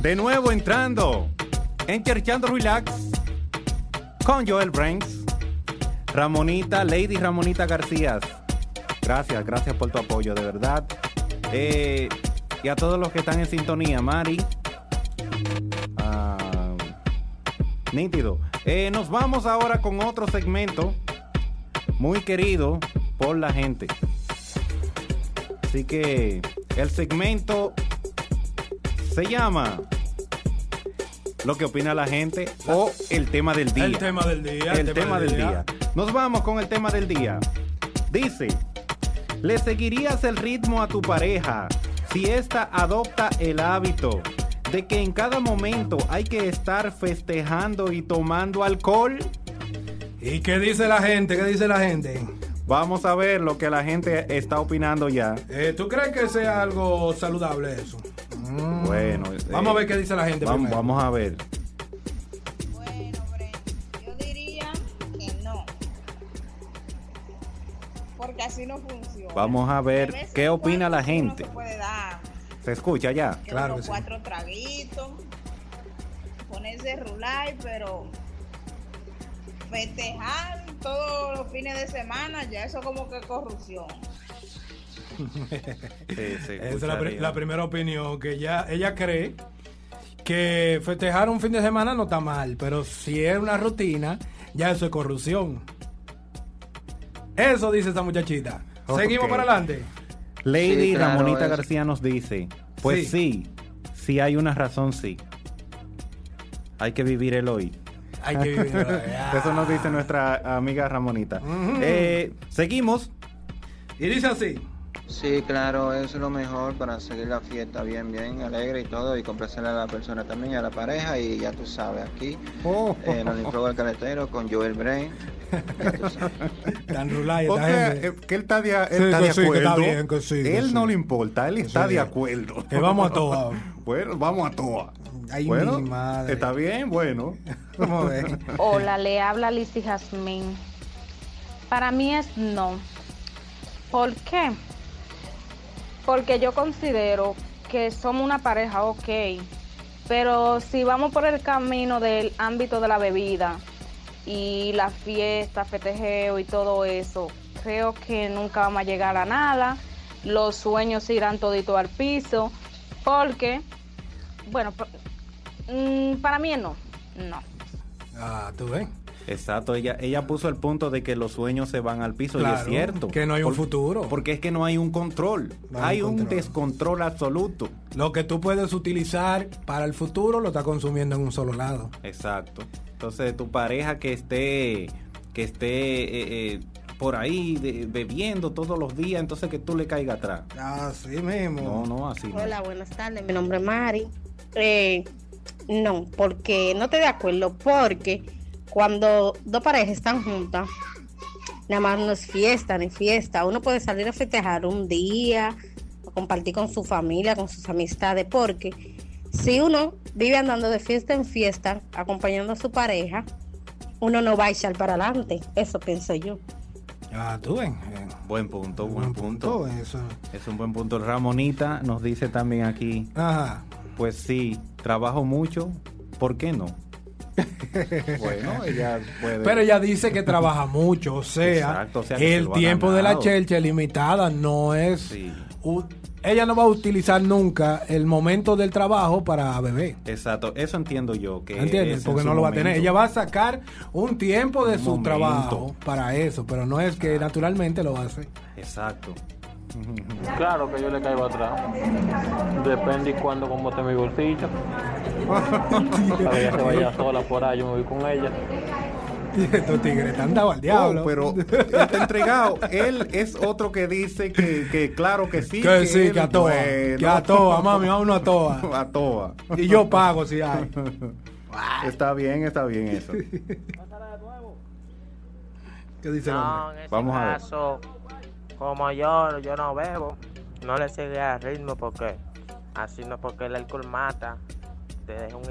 De nuevo entrando en Cherchando Relax con Joel Brains, Ramonita, Lady Ramonita García. Gracias, gracias por tu apoyo, de verdad. Eh, y a todos los que están en sintonía, Mari. Ah, nítido. Eh, nos vamos ahora con otro segmento muy querido por la gente. Así que el segmento se llama Lo que opina la gente o el tema del día. El tema del día. El, tema, del día. Nos vamos con el tema del día. Dice, ¿le seguirías el ritmo a tu pareja si ésta adopta el hábito de que en cada momento hay que estar festejando y tomando alcohol? ¿Y qué dice la gente? ¿Qué dice la gente? Vamos a ver lo que la gente está opinando ya. Eh, ¿Tú crees que sea algo saludable eso? Mm. Bueno, vamos a ver qué dice la gente. Vamos, vamos a ver. Bueno, Brent, yo diría que no. Porque así no funciona. Vamos a ver qué opina la sí gente. Se puede dar ¿Se escucha ya? que Claro que sí. cuatro traguitos, ponerse rulay, pero festejar todos los fines de semana, ya eso como que corrupción. Sí, Esa es la, pri- escucharía. la primera opinión, que ya ella cree que festejar un fin de semana no está mal, pero si es una rutina, ya eso es corrupción. Eso dice esta muchachita. Seguimos para adelante. Lady Sí, claro, Ramonita. García nos dice, pues sí. sí, hay una razón, sí. Hay que vivir el hoy. Hay que vivir. Eso nos dice nuestra amiga Ramonita. Eh, seguimos. Y dice así. Sí, claro, eso es lo mejor para seguir la fiesta bien, bien alegre y todo y complacer a la persona también, a la pareja y ya tú sabes, aquí Oh. en el del Caletero con Joel Brain. Tan rulay O sea, eh, que él está de, él Sí, está de acuerdo. está bien, sí, él sí. no le importa, él está Sí. de acuerdo. Que vamos a toa. bueno, vamos a toa. Ay, bueno, mi madre. está bien, bueno. Vamos a ver. Hola, le habla Lizzy Jazmín. Para mí es no. ¿Por qué? Porque yo considero que somos una pareja, ok. Pero si vamos por el camino del ámbito de la bebida y la fiesta, festejeo y todo eso, creo que nunca vamos a llegar a nada. Los sueños irán todito al piso. Porque, bueno, mm, para mí no. No. Ah, tú ves. Exacto, ella, ella puso el punto de que los sueños se van al piso y es cierto. que no hay un futuro. Porque es que no hay un control. No hay hay un un control. descontrol absoluto. Lo que tú puedes utilizar para el futuro lo estás consumiendo en un solo lado. Exacto. Entonces, tu pareja que esté que esté eh, eh, por ahí de- bebiendo todos los días, entonces que tú le caigas atrás. Así mismo. No, no, así. no. Hola, buenas tardes. Mi nombre es Mari. Eh, no, porque no estoy de acuerdo. Porque cuando dos parejas están juntas, nada más no es fiesta ni fiesta. Uno puede salir a festejar un día, a compartir con su familia, con sus amistades. Porque si uno vive andando de fiesta en fiesta, acompañando a su pareja, uno no va a echar para adelante. Eso pienso yo. Ah, tú ven. Eh, Buen punto, buen, buen punto. punto. Eso. Es un buen punto. Ramonita nos dice también aquí, Ajá. pues sí, trabajo mucho, ¿por qué no? bueno, ella puede. Pero ella dice que trabaja mucho, o sea, Exacto, o sea el tiempo de la chelcha es limitada, no es... Sí. ella no va a utilizar nunca el momento del trabajo para beber. Exacto, eso entiendo yo. Que ¿Entiendes? es en Porque no lo va a tener. Ella va a sacar un tiempo de Un su momento. trabajo para eso, pero no es que naturalmente lo hace. Exacto. Claro que yo le caigo atrás. Depende y cuándo como esté mi bolsillo. Para que ella se vaya sola por ahí, yo me voy con ella. Estos tigres están dados al diablo. Oh, pero él está entregado. Él es otro que dice que, que claro que sí. que sí, él- que a toa. bueno. Que a toa, mami, vámonos a toa. a toa. Y yo pago si hay. Está bien, está bien eso. ¿Qué dice el No, hombre? en ese Vamos a ver. caso, como yo, yo no bebo, no le sigue al ritmo porque así no porque el alcohol mata, te deja un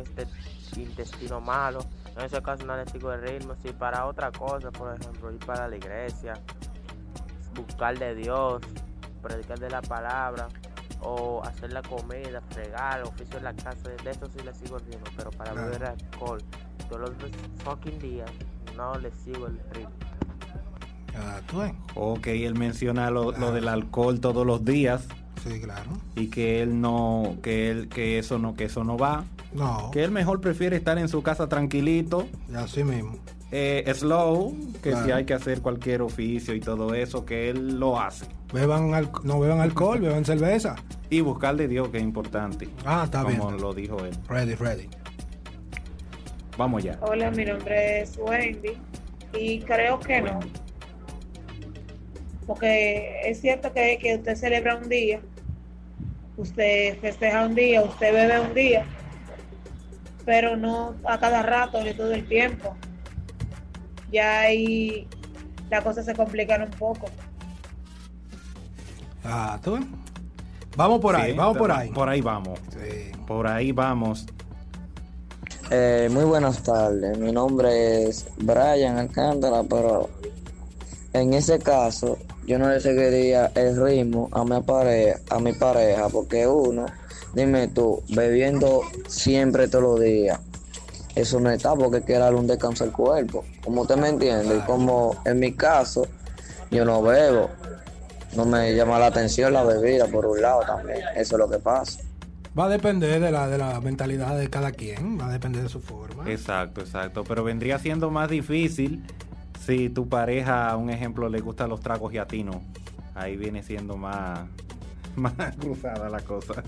intestino malo. En ese caso no le sigo el ritmo. Si para otra cosa, por ejemplo, ir para la iglesia, buscar de Dios, predicar de la palabra, o hacer la comida, fregar, oficio en la casa, de eso sí le sigo el ritmo, pero para Claro. beber alcohol todos los fucking días no le sigo el ritmo. Ah, tú ves. Ok, él menciona lo, lo del alcohol todos los días Sí, claro. y que él no, que él, que eso no, que eso no va. No, Que él mejor prefiere estar en su casa tranquilito, así mismo. eh, slow, que si hay que hacer cualquier oficio y todo eso, que él lo hace. Beban no beban alcohol, beban cerveza. Y buscar de Dios, que es importante. Ah, está bien. Como lo dijo él. Ready, ready. Vamos ya. Hola, mi nombre es Wendy y creo que no. Porque es cierto que, que usted celebra un día, usted festeja un día, usted bebe un día, pero no a cada rato ni todo el tiempo. Ya ahí las cosas se complican un poco. Ah, tú. Vamos por ahí, vamos por ahí. Por ahí vamos. Sí. Por ahí vamos. Eh, muy buenas tardes, mi nombre es Brian Alcántara, pero en ese caso yo no le seguiría el ritmo a mi pareja, a mi pareja, porque uno, dime tú, bebiendo siempre todos los días, eso no está porque que darle un descanso al cuerpo, como usted me entiende, y como en mi caso yo no bebo, no me llama la atención la bebida por un lado también, eso es lo que pasa. Va a depender de la, de la mentalidad de cada quien, va a depender de su forma. Exacto, exacto. Pero vendría siendo más difícil si tu pareja, un ejemplo, le gustan los tragos y a ti no. Ahí viene siendo más, más cruzada la cosa.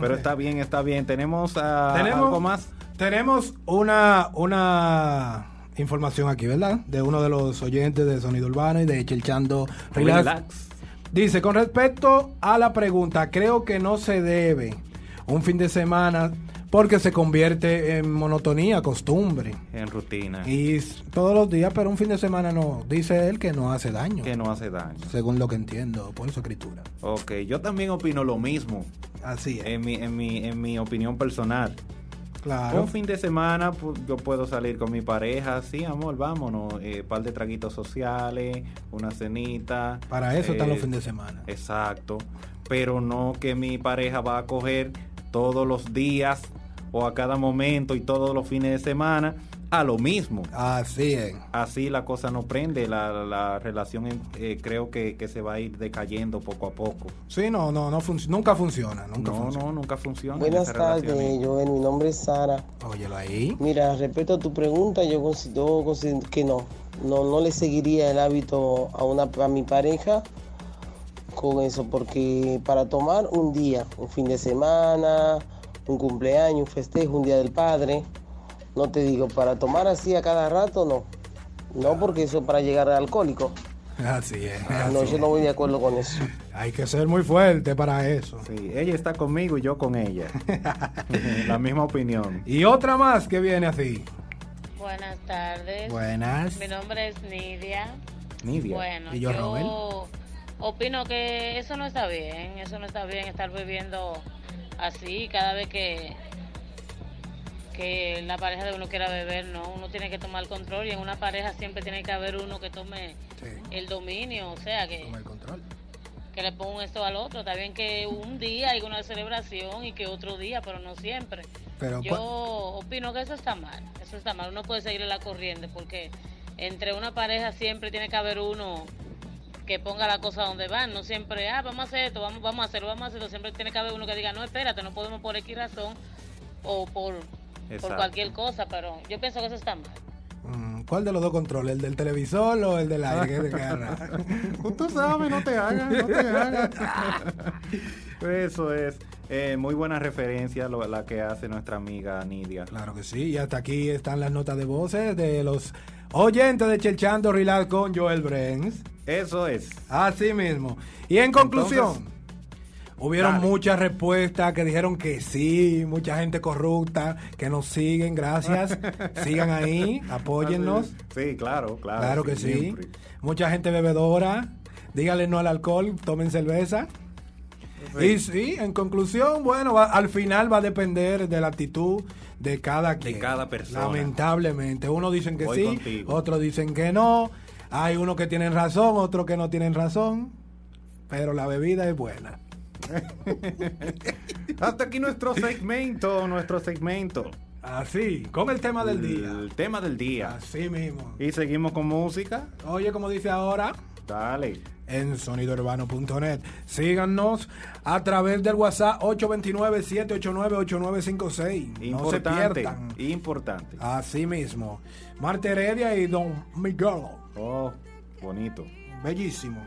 Pero está bien, está bien. Tenemos, Tenemos- algo más. Tenemos una, una información aquí, ¿verdad? De uno de los oyentes de Sonido Urbano y de Chelchando Relax. Relax. Dice, con respecto a la pregunta, creo que no se debe un fin de semana porque se convierte en monotonía, costumbre. En rutina. Y todos los días, pero un fin de semana no. Dice él que no hace daño. Que no hace daño. Según lo que entiendo por su escritura. Ok, yo también opino lo mismo. Así es. En mi, en mi, en mi opinión personal. claro. Un fin de semana pues, yo puedo salir con mi pareja, sí, amor, vámonos, eh, par de traguitos sociales, una cenita. Para eso están eh, los fines de semana. Exacto, pero no que mi pareja va a coger todos los días o a cada momento y todos los fines de semana a lo mismo. Así es. Así la cosa no prende, la, la relación eh, creo que, que se va a ir decayendo poco a poco. Sí, no, no, no func- nunca funciona. Nunca No, funciona. no, nunca funciona. Buenas tardes, Joel. Mi nombre es Sara. Óyelo ahí. Mira, respecto a tu pregunta, yo considero, considero que no. no. No le seguiría el hábito a, una, a mi pareja con eso, porque para tomar un día, un fin de semana, un cumpleaños, un festejo, un día del padre, no te digo, para tomar así a cada rato, no. No, porque eso es para llegar al alcohólico. Así es. No, así yo no voy de acuerdo con eso. es. Hay que ser muy fuerte para eso. Sí, ella está conmigo y yo con ella. la misma opinión. Y otra más que viene así. Buenas tardes. Buenas. Mi nombre es Nidia. Nidia. Bueno, ¿Y yo, yo, opino que eso no está bien. Eso no está bien estar bebiendo así cada vez que que la pareja de uno quiera beber, no, uno tiene que tomar el control y en una pareja siempre tiene que haber uno que tome Sí, el dominio, o sea, que, toma el control. que le ponga esto al otro. Está bien que un día hay una celebración y que otro día, pero no siempre. Pero Yo cua- opino que eso está mal, eso está mal. Uno puede seguir la corriente porque entre una pareja siempre tiene que haber uno que ponga la cosa donde van. No siempre, ah, vamos a hacer esto, vamos, vamos a hacerlo, vamos a hacerlo. Siempre tiene que haber uno que diga, no, espérate, no podemos por X razón o por, por cualquier cosa, pero yo pienso que eso está mal. Mm, ¿Cuál de los dos controles? ¿El del televisor o el del aire? ¿Qué te agarra? Tú sabes, no te hagas, no te hagas. Eso es. Eh, muy buena referencia lo- la que hace nuestra amiga Nidia. Claro que sí. Y hasta aquí están las notas de voces de los oyentes de Chelchando Relax con Joel Brens. Eso es. Así mismo. Y en conclusión, Entonces, hubieron dale. muchas respuestas que dijeron que sí, mucha gente corrupta, que nos siguen, gracias. Sigan ahí, apóyennos. Sí, claro, claro. Claro que sí. siempre. Mucha gente bebedora. Díganle no al alcohol, tomen cerveza. Y sí, en conclusión, bueno, va- al final va a depender de la actitud de cada quien. cada persona. Lamentablemente. Unos dicen que Voy sí, contigo. otros dicen que no. Hay unos que tienen razón, otros que no tienen razón. Pero la bebida es buena. Hasta aquí nuestro segmento, nuestro segmento. Así, con el tema del día. El tema del día. Así mismo. Y seguimos con música. Oye, como dice ahora. Dale. En sonidourbano.net. Síganos a través del WhatsApp 829-789-8956. No se Importante. pierdan. Importante. Así mismo. Marta Heredia y Don Miguel. Oh, bonito. Bellísimo.